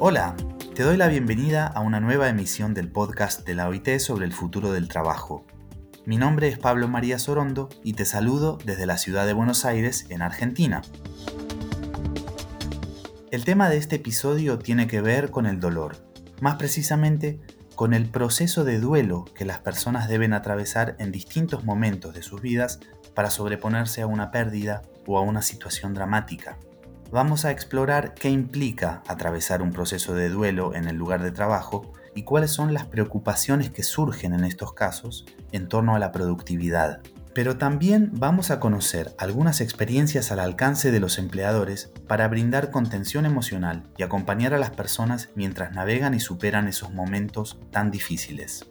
Hola, te doy la bienvenida a una nueva emisión del podcast de la OIT sobre el futuro del trabajo. Mi nombre es Pablo María Sorondo y te saludo desde la ciudad de Buenos Aires, en Argentina. El tema de este episodio tiene que ver con el dolor, más precisamente con el proceso de duelo que las personas deben atravesar en distintos momentos de sus vidas para sobreponerse a una pérdida o a una situación dramática. Vamos a explorar qué implica atravesar un proceso de duelo en el lugar de trabajo y cuáles son las preocupaciones que surgen en estos casos en torno a la productividad. Pero también vamos a conocer algunas experiencias al alcance de los empleadores para brindar contención emocional y acompañar a las personas mientras navegan y superan esos momentos tan difíciles.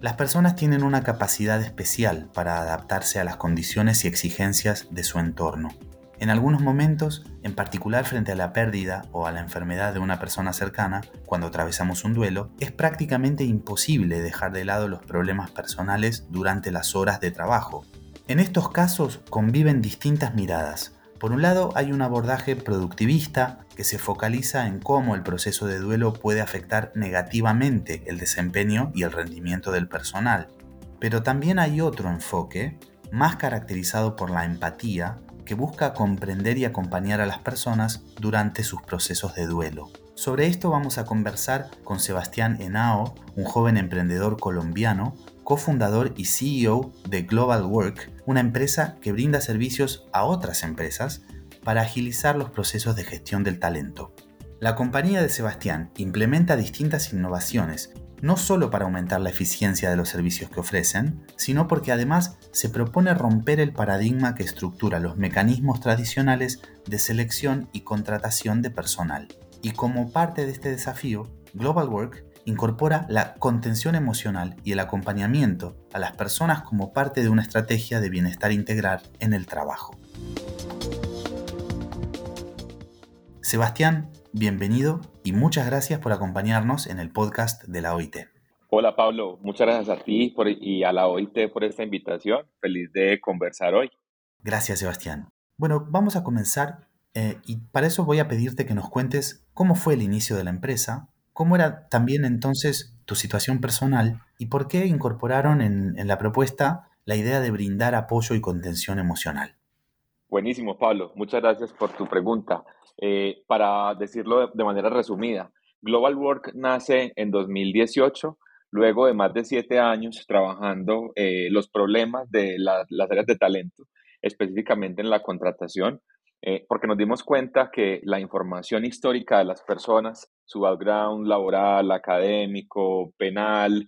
Las personas tienen una capacidad especial para adaptarse a las condiciones y exigencias de su entorno. En algunos momentos, en particular frente a la pérdida o a la enfermedad de una persona cercana, cuando atravesamos un duelo, es prácticamente imposible dejar de lado los problemas personales durante las horas de trabajo. En estos casos conviven distintas miradas. Por un lado hay un abordaje productivista que se focaliza en cómo el proceso de duelo puede afectar negativamente el desempeño y el rendimiento del personal. Pero también hay otro enfoque, más caracterizado por la empatía, que busca comprender y acompañar a las personas durante sus procesos de duelo. Sobre esto vamos a conversar con Sebastián Henao, un joven emprendedor colombiano, cofundador y CEO de Global Work, una empresa que brinda servicios a otras empresas para agilizar los procesos de gestión del talento. La compañía de Sebastián implementa distintas innovaciones no solo para aumentar la eficiencia de los servicios que ofrecen, sino porque además se propone romper el paradigma que estructura los mecanismos tradicionales de selección y contratación de personal. Y como parte de este desafío, Global Work incorpora la contención emocional y el acompañamiento a las personas como parte de una estrategia de bienestar integral en el trabajo. Sebastián, bienvenido y muchas gracias por acompañarnos en el podcast de la OIT. Hola Pablo, muchas gracias a ti y a la OIT por esta invitación. Feliz de conversar hoy. Gracias Sebastián. Bueno, vamos a comenzar eh, y para eso voy a pedirte que nos cuentes cómo fue el inicio de la empresa, cómo era también entonces tu situación personal y por qué incorporaron en, en la propuesta la idea de brindar apoyo y contención emocional. Buenísimo, Pablo. Muchas gracias por tu pregunta. Eh, para decirlo de, manera resumida, Global Work nace en 2018, luego de más de siete años trabajando eh, los problemas de las áreas de talento, específicamente en la contratación, eh, porque nos dimos cuenta que la información histórica de las personas, su background laboral, académico, penal,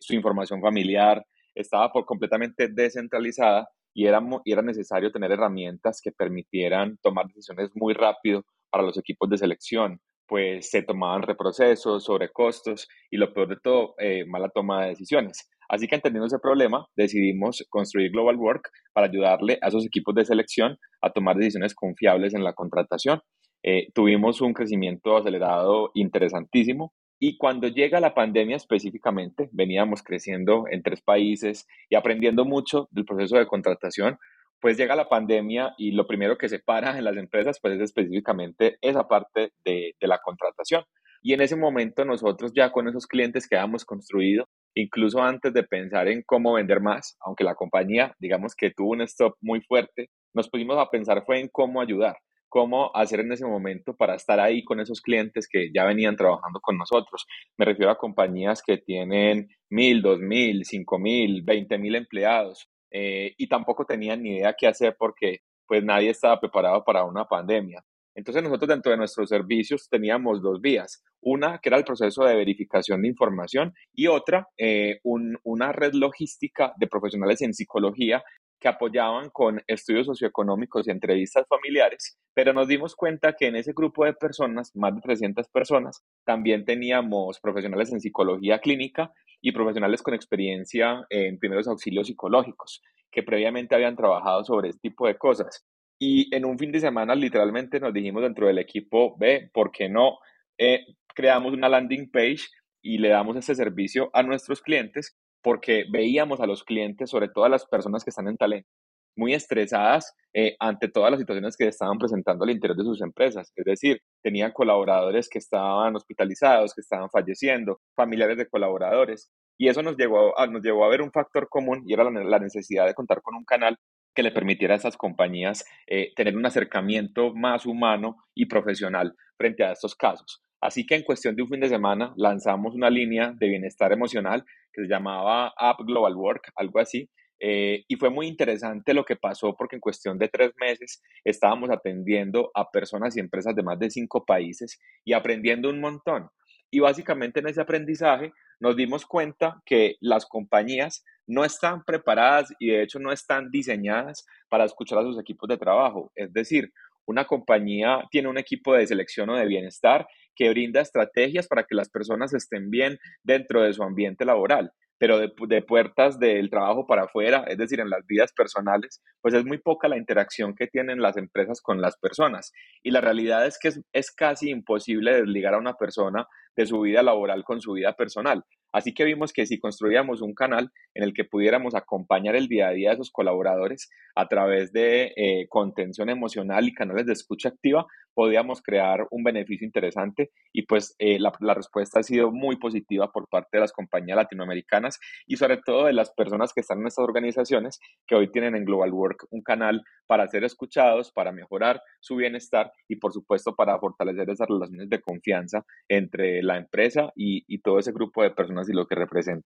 su información familiar, estaba por completamente descentralizada y era, y era necesario tener herramientas que permitieran tomar decisiones muy rápido para los equipos de selección, pues se tomaban reprocesos, sobrecostos y lo peor de todo, eh, mala toma de decisiones. Así que entendiendo ese problema, decidimos construir Global Work para ayudarle a esos equipos de selección a tomar decisiones confiables en la contratación. Eh, tuvimos un crecimiento acelerado interesantísimo y cuando llega la pandemia específicamente, veníamos creciendo en tres países y aprendiendo mucho del proceso de contratación, pues llega la pandemia y lo primero que se para en las empresas pues es específicamente esa parte de, la contratación. Y en ese momento nosotros ya con esos clientes que habíamos construido, incluso antes de pensar en cómo vender más, aunque la compañía digamos que tuvo un stop muy fuerte, nos pusimos a pensar fue en cómo ayudar cómo hacer en ese momento para estar ahí con esos clientes que ya venían trabajando con nosotros. Me refiero a compañías que tienen mil, dos mil, cinco mil, veinte mil empleados eh, y tampoco tenían ni idea qué hacer porque pues nadie estaba preparado para una pandemia. Entonces nosotros dentro de nuestros servicios teníamos dos vías. Una que era el proceso de verificación de información y otra eh, una red logística de profesionales en psicología que apoyaban con estudios socioeconómicos y entrevistas familiares, pero nos dimos cuenta que en ese grupo de personas, más de 300 personas, también teníamos profesionales en psicología clínica y profesionales con experiencia en primeros auxilios psicológicos, que previamente habían trabajado sobre este tipo de cosas. Y en un fin de semana literalmente nos dijimos dentro del equipo, ve, ¿por qué no eh, creamos una landing page y le damos este servicio a nuestros clientes porque veíamos a los clientes, sobre todo a las personas que están en talento, muy estresadas eh, ante todas las situaciones que estaban presentando al interior de sus empresas. Es decir, tenían colaboradores que estaban hospitalizados, que estaban falleciendo, familiares de colaboradores. Y eso nos llevó a, nos llevó a ver un factor común y era la, necesidad de contar con un canal que le permitiera a esas compañías eh, tener un acercamiento más humano y profesional frente a estos casos. Así que en cuestión de un fin de semana lanzamos una línea de bienestar emocional que se llamaba App Global Work, algo así, eh, y fue muy interesante lo que pasó porque en cuestión de tres meses estábamos atendiendo a personas y empresas de más de cinco países y aprendiendo un montón. Y básicamente en ese aprendizaje nos dimos cuenta que las compañías no están preparadas y de hecho no están diseñadas para escuchar a sus equipos de trabajo. Es decir, una compañía tiene un equipo de selección o de bienestar que brinda estrategias para que las personas estén bien dentro de su ambiente laboral pero de, puertas del trabajo para afuera, es decir, en las vidas personales, pues es muy poca la interacción que tienen las empresas con las personas. Y la realidad es que es, es casi imposible desligar a una persona de su vida laboral con su vida personal. Así que vimos que si construíamos un canal en el que pudiéramos acompañar el día a día de esos colaboradores a través de eh, contención emocional y canales de escucha activa, podíamos crear un beneficio interesante. Y pues eh, la, respuesta ha sido muy positiva por parte de las compañías latinoamericanas y sobre todo de las personas que están en estas organizaciones que hoy tienen en Global Work un canal para ser escuchados, para mejorar su bienestar y por supuesto para fortalecer esas relaciones de confianza entre la empresa y, y todo ese grupo de personas y lo que representa.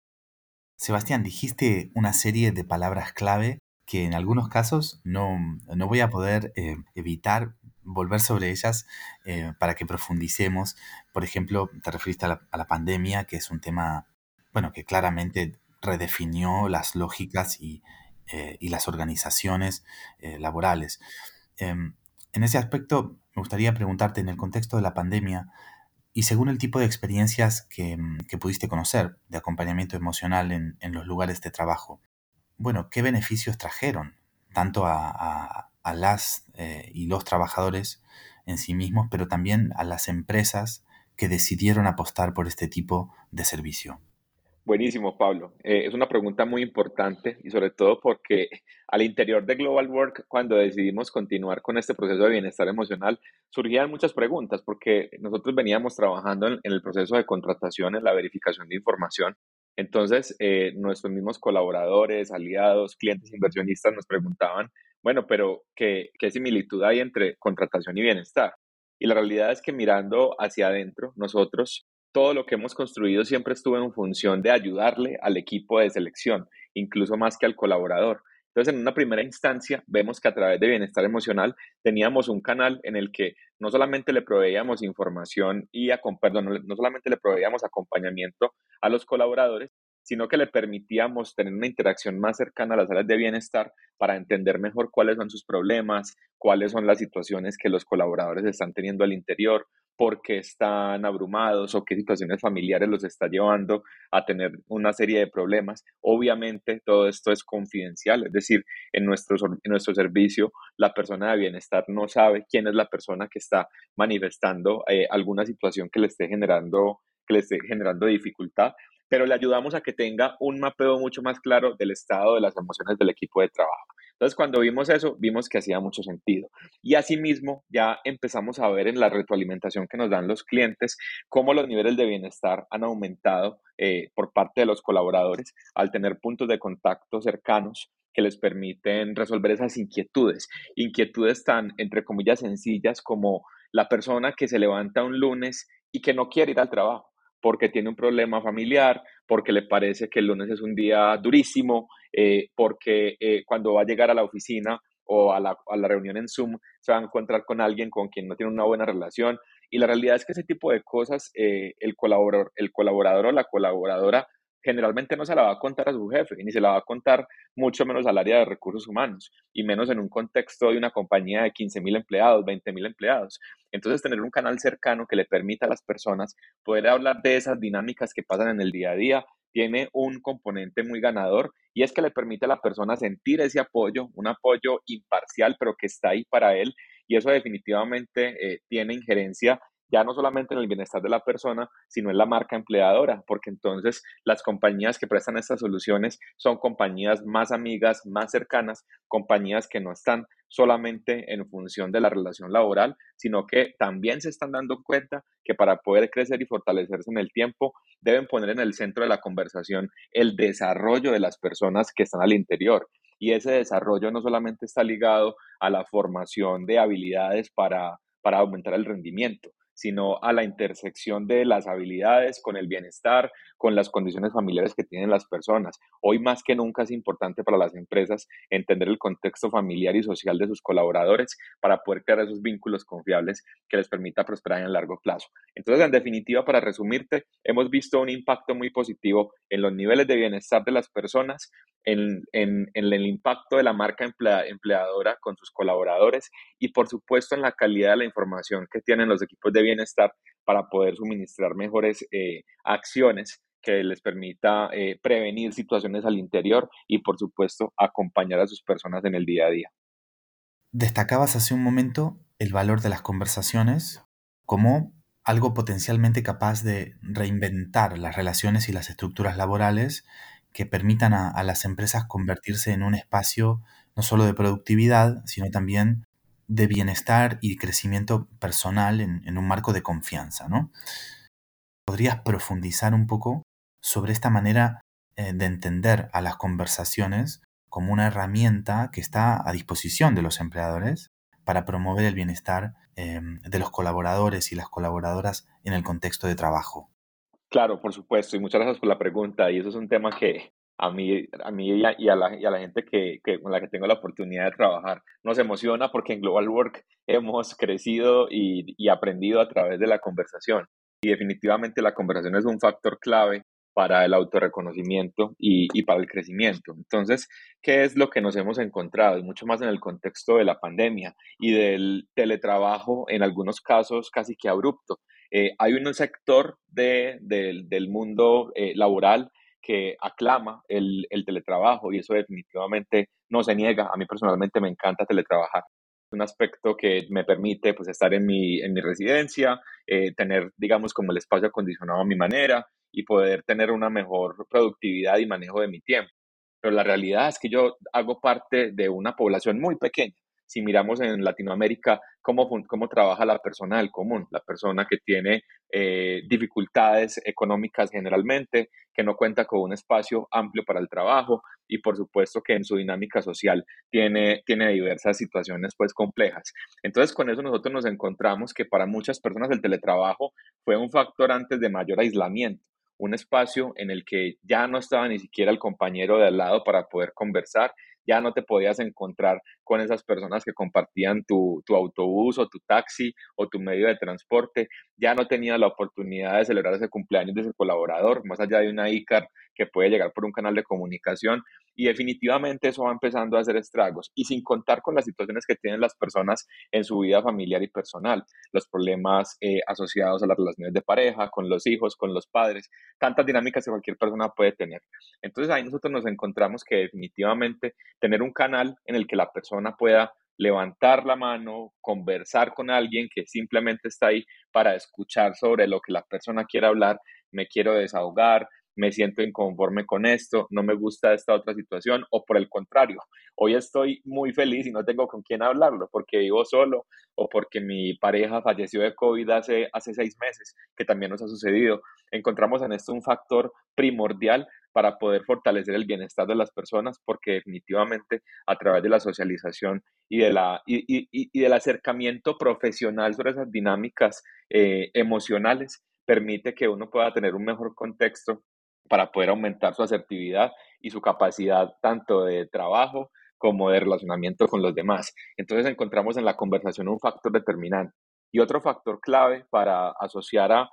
Sebastián, dijiste una serie de palabras clave que en algunos casos no, no voy a poder eh, evitar volver sobre ellas eh, para que profundicemos. Por ejemplo, te referiste a la, pandemia, que es un tema, bueno, que claramente redefinió las lógicas y, eh, y las organizaciones laborales. Em, en ese aspecto, me gustaría preguntarte, en el contexto de la pandemia, y según el tipo de experiencias que, pudiste conocer de acompañamiento emocional en, en los lugares de trabajo, bueno, ¿qué beneficios trajeron tanto a, las eh, y los trabajadores en sí mismos, pero también a las empresas que decidieron apostar por este tipo de servicio? Buenísimo, Pablo. Eh, es una pregunta muy importante y sobre todo porque al interior de Global Work, cuando decidimos continuar con este proceso de bienestar emocional, surgían muchas preguntas porque nosotros veníamos trabajando en el proceso de contratación, en la verificación de información entonces, eh, nuestros mismos colaboradores, aliados, clientes, inversionistas nos preguntaban, bueno, pero ¿qué, ¿qué similitud hay entre contratación y bienestar? Y la realidad es que mirando hacia adentro, nosotros, todo lo que hemos construido siempre estuvo en función de ayudarle al equipo de selección, incluso más que al colaborador. Entonces, en una primera instancia, vemos que a través de bienestar emocional teníamos un canal en el que no solamente le proveíamos información y, perdón, no solamente le proveíamos acompañamiento a los colaboradores, sino que le permitíamos tener una interacción más cercana a las áreas de bienestar para entender mejor cuáles son sus problemas, cuáles son las situaciones que los colaboradores están teniendo al interior, por qué están abrumados o qué situaciones familiares los está llevando a tener una serie de problemas. Obviamente todo esto es confidencial, es decir, en nuestro, en nuestro servicio la persona de bienestar no sabe quién es la persona que está manifestando eh, alguna situación que le esté generando que le esté generando dificultad, pero le ayudamos a que tenga un mapeo mucho más claro del estado de las emociones del equipo de trabajo. Entonces, cuando vimos eso, vimos que hacía mucho sentido. Y asimismo, ya empezamos a ver en la retroalimentación que nos dan los clientes cómo los niveles de bienestar han aumentado eh, por parte de los colaboradores al tener puntos de contacto cercanos que les permiten resolver esas inquietudes. Inquietudes tan, entre comillas, sencillas como la persona que se levanta un lunes y que no quiere ir al trabajo porque tiene un problema familiar, porque le parece que el lunes es un día durísimo, eh, porque eh, cuando va a llegar a la oficina o a la, a la, reunión en Zoom se va a encontrar con alguien con quien no tiene una buena relación. Y la realidad es que ese tipo de cosas, eh, el, colaborador, el colaborador o la colaboradora generalmente no se la va a contar a su jefe, ni se la va a contar mucho menos al área de recursos humanos, y menos en un contexto de una compañía de 15 mil empleados, 20 mil empleados. Entonces, tener un canal cercano que le permita a las personas poder hablar de esas dinámicas que pasan en el día a día, tiene un componente muy ganador y es que le permite a la persona sentir ese apoyo, un apoyo imparcial, pero que está ahí para él, y eso definitivamente eh, tiene injerencia ya no solamente en el bienestar de la persona, sino en la marca empleadora, porque entonces las compañías que prestan estas soluciones son compañías más amigas, más cercanas, compañías que no están solamente en función de la relación laboral, sino que también se están dando cuenta que para poder crecer y fortalecerse en el tiempo, deben poner en el centro de la conversación el desarrollo de las personas que están al interior. Y ese desarrollo no solamente está ligado a la formación de habilidades para, para aumentar el rendimiento, sino a la intersección de las habilidades con el bienestar, con las condiciones familiares que tienen las personas. Hoy más que nunca es importante para las empresas entender el contexto familiar y social de sus colaboradores para poder crear esos vínculos confiables que les permita prosperar en el largo plazo. Entonces, en definitiva, para resumirte, hemos visto un impacto muy positivo en los niveles de bienestar de las personas, en, el impacto de la marca empleadora con sus colaboradores y, por supuesto, en la calidad de la información que tienen los equipos de bienestar para poder suministrar mejores eh, acciones que les permita eh, prevenir situaciones al interior y, por supuesto, acompañar a sus personas en el día a día. Destacabas hace un momento el valor de las conversaciones como algo potencialmente capaz de reinventar las relaciones y las estructuras laborales que permitan a, las empresas convertirse en un espacio no solo de productividad, sino también de bienestar y crecimiento personal en, un marco de confianza, ¿no? ¿Podrías profundizar un poco sobre esta manera eh, de entender a las conversaciones como una herramienta que está a disposición de los empleadores para promover el bienestar em, de los colaboradores y las colaboradoras en el contexto de trabajo? Claro, por supuesto, y muchas gracias por la pregunta. Y eso es un tema que a mí, a mí y, a, la, gente que, con la que tengo la oportunidad de trabajar nos emociona porque en Global Work hemos crecido y, y aprendido a través de la conversación. Y definitivamente la conversación es un factor clave para el autorreconocimiento y, y, para el crecimiento. Entonces, ¿qué es lo que nos hemos encontrado? Y mucho más en el contexto de la pandemia y del teletrabajo, en algunos casos casi que abrupto. Eh, hay un sector de, del mundo eh, laboral que aclama el, el teletrabajo y eso definitivamente no se niega. A mí personalmente me encanta teletrabajar un aspecto que me permite pues estar en mi, en mi residencia, eh, tener digamos como el espacio acondicionado a mi manera y poder tener una mejor productividad y manejo de mi tiempo. Pero la realidad es que yo hago parte de una población muy pequeña si miramos en Latinoamérica cómo, cómo trabaja la persona del común, la persona que tiene eh, dificultades económicas generalmente, que no cuenta con un espacio amplio para el trabajo y por supuesto que en su dinámica social tiene, tiene diversas situaciones pues complejas. Entonces con eso nosotros nos encontramos que para muchas personas el teletrabajo fue un factor antes de mayor aislamiento un espacio en el que ya no estaba ni siquiera el compañero de al lado para poder conversar ya no te podías encontrar con esas personas que compartían tu, autobús o tu taxi o tu medio de transporte, ya no tenías la oportunidad de celebrar ese cumpleaños de ese colaborador, más allá de una ICAR que puede llegar por un canal de comunicación y definitivamente eso va empezando a hacer estragos y sin contar con las situaciones que tienen las personas en su vida familiar y personal, los problemas eh, asociados a las relaciones de pareja, con los hijos, con los padres, tantas dinámicas que cualquier persona puede tener. Entonces ahí nosotros nos encontramos que definitivamente tener un canal en el que la persona pueda levantar la mano, conversar con alguien que simplemente está ahí para escuchar sobre lo que la persona quiere hablar, me quiero desahogar, me siento inconforme con esto, no me gusta esta otra situación, o por el contrario, hoy estoy muy feliz y no tengo con quién hablarlo porque vivo solo o porque mi pareja falleció de COVID hace, hace seis meses, que también nos ha sucedido. Encontramos en esto un factor primordial para poder fortalecer el bienestar de las personas, porque definitivamente a través de la socialización y, de la, y, y, del acercamiento profesional sobre esas dinámicas eh, emocionales, permite que uno pueda tener un mejor contexto para poder aumentar su asertividad y su capacidad tanto de trabajo como de relacionamiento con los demás. Entonces encontramos en la conversación un factor determinante. Y otro factor clave para asociar a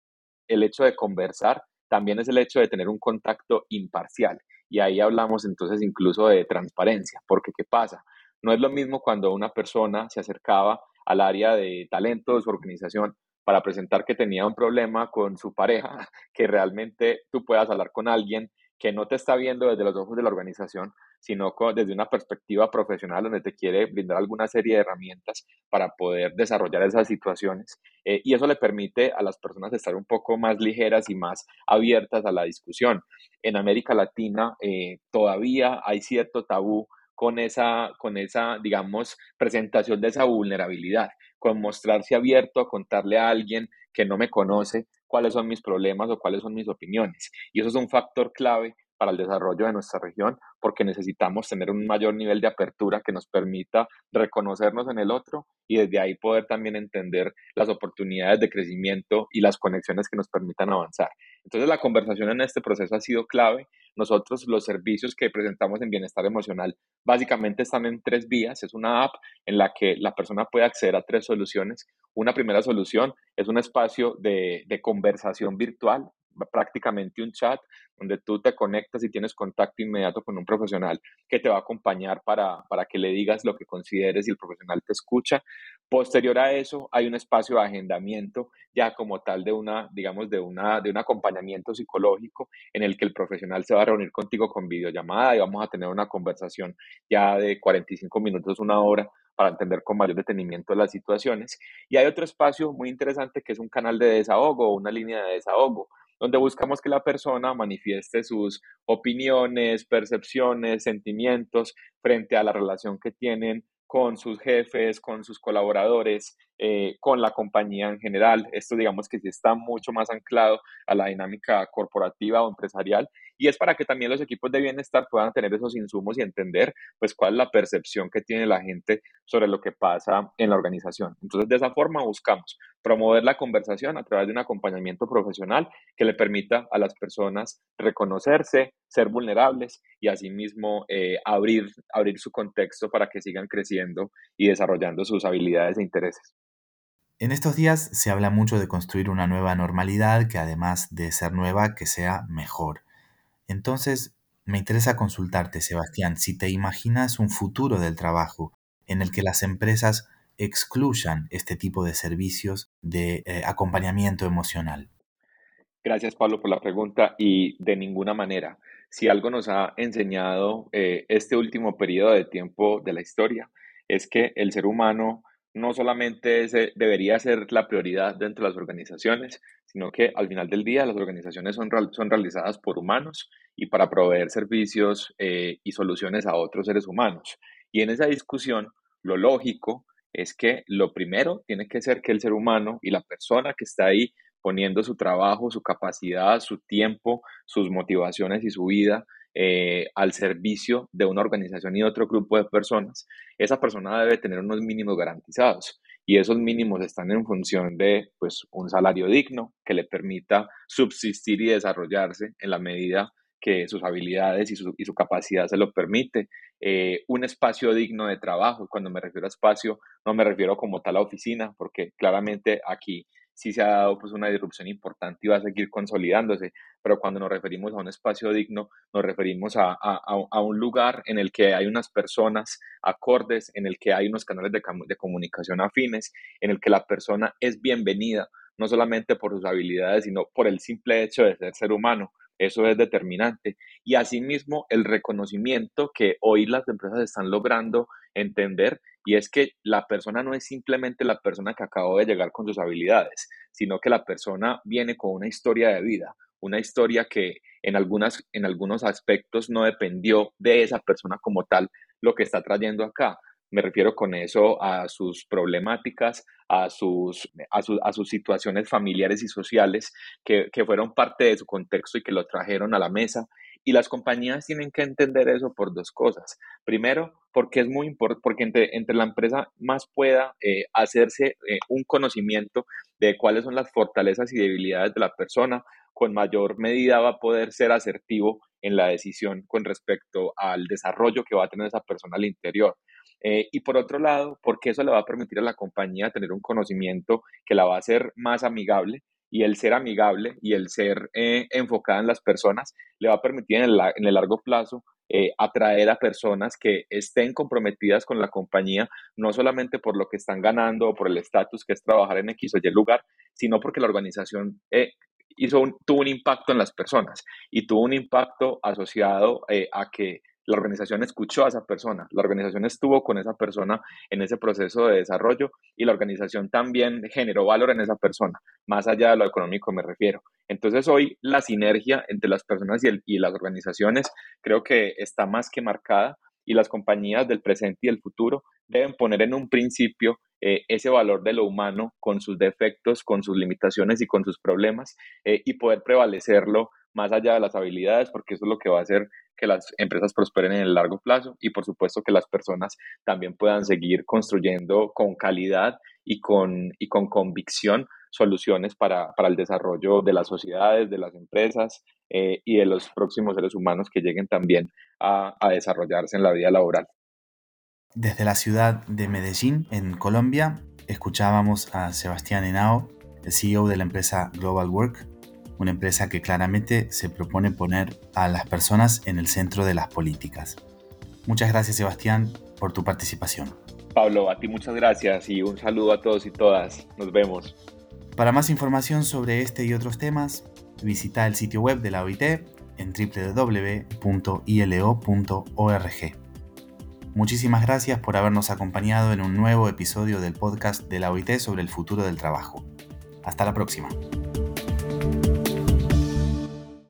el hecho de conversar también es el hecho de tener un contacto imparcial. Y ahí hablamos entonces incluso de transparencia, porque ¿qué pasa? No es lo mismo cuando una persona se acercaba al área de talento de su organización para presentar que tenía un problema con su pareja, que realmente tú puedas hablar con alguien que no te está viendo desde los ojos de la organización, sino desde una perspectiva profesional donde te quiere brindar alguna serie de herramientas para poder desarrollar esas situaciones. Eh, y eso le permite a las personas estar un poco más ligeras y más abiertas a la discusión. En América Latina eh, todavía hay cierto tabú con esa, con esa, digamos, presentación de esa vulnerabilidad, con mostrarse abierto a contarle a alguien que no me conoce cuáles son mis problemas o cuáles son mis opiniones. Y eso es un factor clave para el desarrollo de nuestra región, porque necesitamos tener un mayor nivel de apertura que nos permita reconocernos en el otro y desde ahí poder también entender las oportunidades de crecimiento y las conexiones que nos permitan avanzar. Entonces la conversación en este proceso ha sido clave. Nosotros los servicios que presentamos en bienestar emocional básicamente están en tres vías. Es una app en la que la persona puede acceder a tres soluciones. Una primera solución es un espacio de, de conversación virtual prácticamente un chat donde tú te conectas y tienes contacto inmediato con un profesional que te va a acompañar para, para que le digas lo que consideres y el profesional te escucha. Posterior a eso, hay un espacio de agendamiento ya como tal de una, digamos, de una, de un acompañamiento psicológico en el que el profesional se va a reunir contigo con videollamada y vamos a tener una conversación ya de 45 minutos, una hora para entender con mayor detenimiento las situaciones. Y hay otro espacio muy interesante que es un canal de desahogo o una línea de desahogo donde buscamos que la persona manifieste sus opiniones, percepciones, sentimientos frente a la relación que tienen con sus jefes, con sus colaboradores, eh, con la compañía en general. Esto digamos que sí está mucho más anclado a la dinámica corporativa o empresarial y es para que también los equipos de bienestar puedan tener esos insumos y entender pues cuál es la percepción que tiene la gente sobre lo que pasa en la organización. Entonces de esa forma buscamos promover la conversación a través de un acompañamiento profesional que le permita a las personas reconocerse, ser vulnerables y asimismo eh, abrir, abrir su contexto para que sigan creciendo y desarrollando sus habilidades e intereses. En estos días se habla mucho de construir una nueva normalidad que además de ser nueva, que sea mejor. Entonces, me interesa consultarte, Sebastián, si te imaginas un futuro del trabajo en el que las empresas excluyan este tipo de servicios de eh, acompañamiento emocional. Gracias, Pablo, por la pregunta y de ninguna manera si algo nos ha enseñado eh, este último periodo de tiempo de la historia, es que el ser humano no solamente eh, debería ser la prioridad dentro de las organizaciones, sino que al final del día las organizaciones son, son realizadas por humanos y para proveer servicios eh, y soluciones a otros seres humanos. Y en esa discusión, lo lógico es que lo primero tiene que ser que el ser humano y la persona que está ahí poniendo su trabajo, su capacidad, su tiempo, sus motivaciones y su vida eh, al servicio de una organización y otro grupo de personas, esa persona debe tener unos mínimos garantizados y esos mínimos están en función de pues, un salario digno que le permita subsistir y desarrollarse en la medida que sus habilidades y su, capacidad se lo permite, eh, un espacio digno de trabajo. Cuando me refiero a espacio, no me refiero como tal a oficina, porque claramente aquí sí se ha dado pues una disrupción importante y va a seguir consolidándose, pero cuando nos referimos a un espacio digno, nos referimos a, a, un lugar en el que hay unas personas acordes, en el que hay unos canales de, de comunicación afines, en el que la persona es bienvenida, no solamente por sus habilidades, sino por el simple hecho de ser ser humano. Eso es determinante. Y asimismo, el reconocimiento que hoy las empresas están logrando entender y es que la persona no es simplemente la persona que acabó de llegar con sus habilidades, sino que la persona viene con una historia de vida, una historia que en, algunas, en algunos aspectos no dependió de esa persona como tal lo que está trayendo acá. Me refiero con eso a sus problemáticas, a sus, a, sus situaciones familiares y sociales que, que fueron parte de su contexto y que lo trajeron a la mesa y las compañías tienen que entender eso por dos cosas. Primero, porque es muy importante, porque entre, entre, la empresa más pueda eh, hacerse eh, un conocimiento de cuáles son las fortalezas y debilidades de la persona, con mayor medida va a poder ser asertivo en la decisión con respecto al desarrollo que va a tener esa persona al interior. Eh, y por otro lado, porque eso le va a permitir a la compañía tener un conocimiento que la va a hacer más amigable y el ser amigable y el ser eh, enfocada en las personas le va a permitir en el, largo plazo eh, atraer a personas que estén comprometidas con la compañía, no solamente por lo que están ganando o por el estatus que es trabajar en X o Y lugar, sino porque la organización eh, hizo tuvo un impacto en las personas y tuvo un impacto asociado a que la organización escuchó a esa persona, la organización estuvo con esa persona en ese proceso de desarrollo y la organización también generó valor en esa persona, más allá de lo económico me refiero. Entonces hoy la sinergia entre las personas y, y las organizaciones creo que está más que marcada y las compañías del presente y del futuro deben poner en un principio eh, ese valor de lo humano con sus defectos, con sus limitaciones y con sus problemas eh, y poder prevalecerlo más allá de las habilidades, porque eso es lo que va a hacer que las empresas prosperen en el largo plazo y por supuesto que las personas también puedan seguir construyendo con calidad y con, y con convicción soluciones para, el desarrollo de las sociedades, de las empresas eh, y de los próximos seres humanos que lleguen también a, a desarrollarse en la vida laboral. Desde la ciudad de Medellín, en Colombia, escuchábamos a Sebastián Henao, el CEO de la empresa Global Work, una empresa que claramente se propone poner a las personas en el centro de las políticas. Muchas gracias Sebastián por tu participación. Pablo, a ti muchas gracias y un saludo a todos y todas. Nos vemos. Para más información sobre este y otros temas, visita el sitio web de la OIT en www.ilo.org. Muchísimas gracias por habernos acompañado en un nuevo episodio del podcast de la OIT sobre el futuro del trabajo. Hasta la próxima.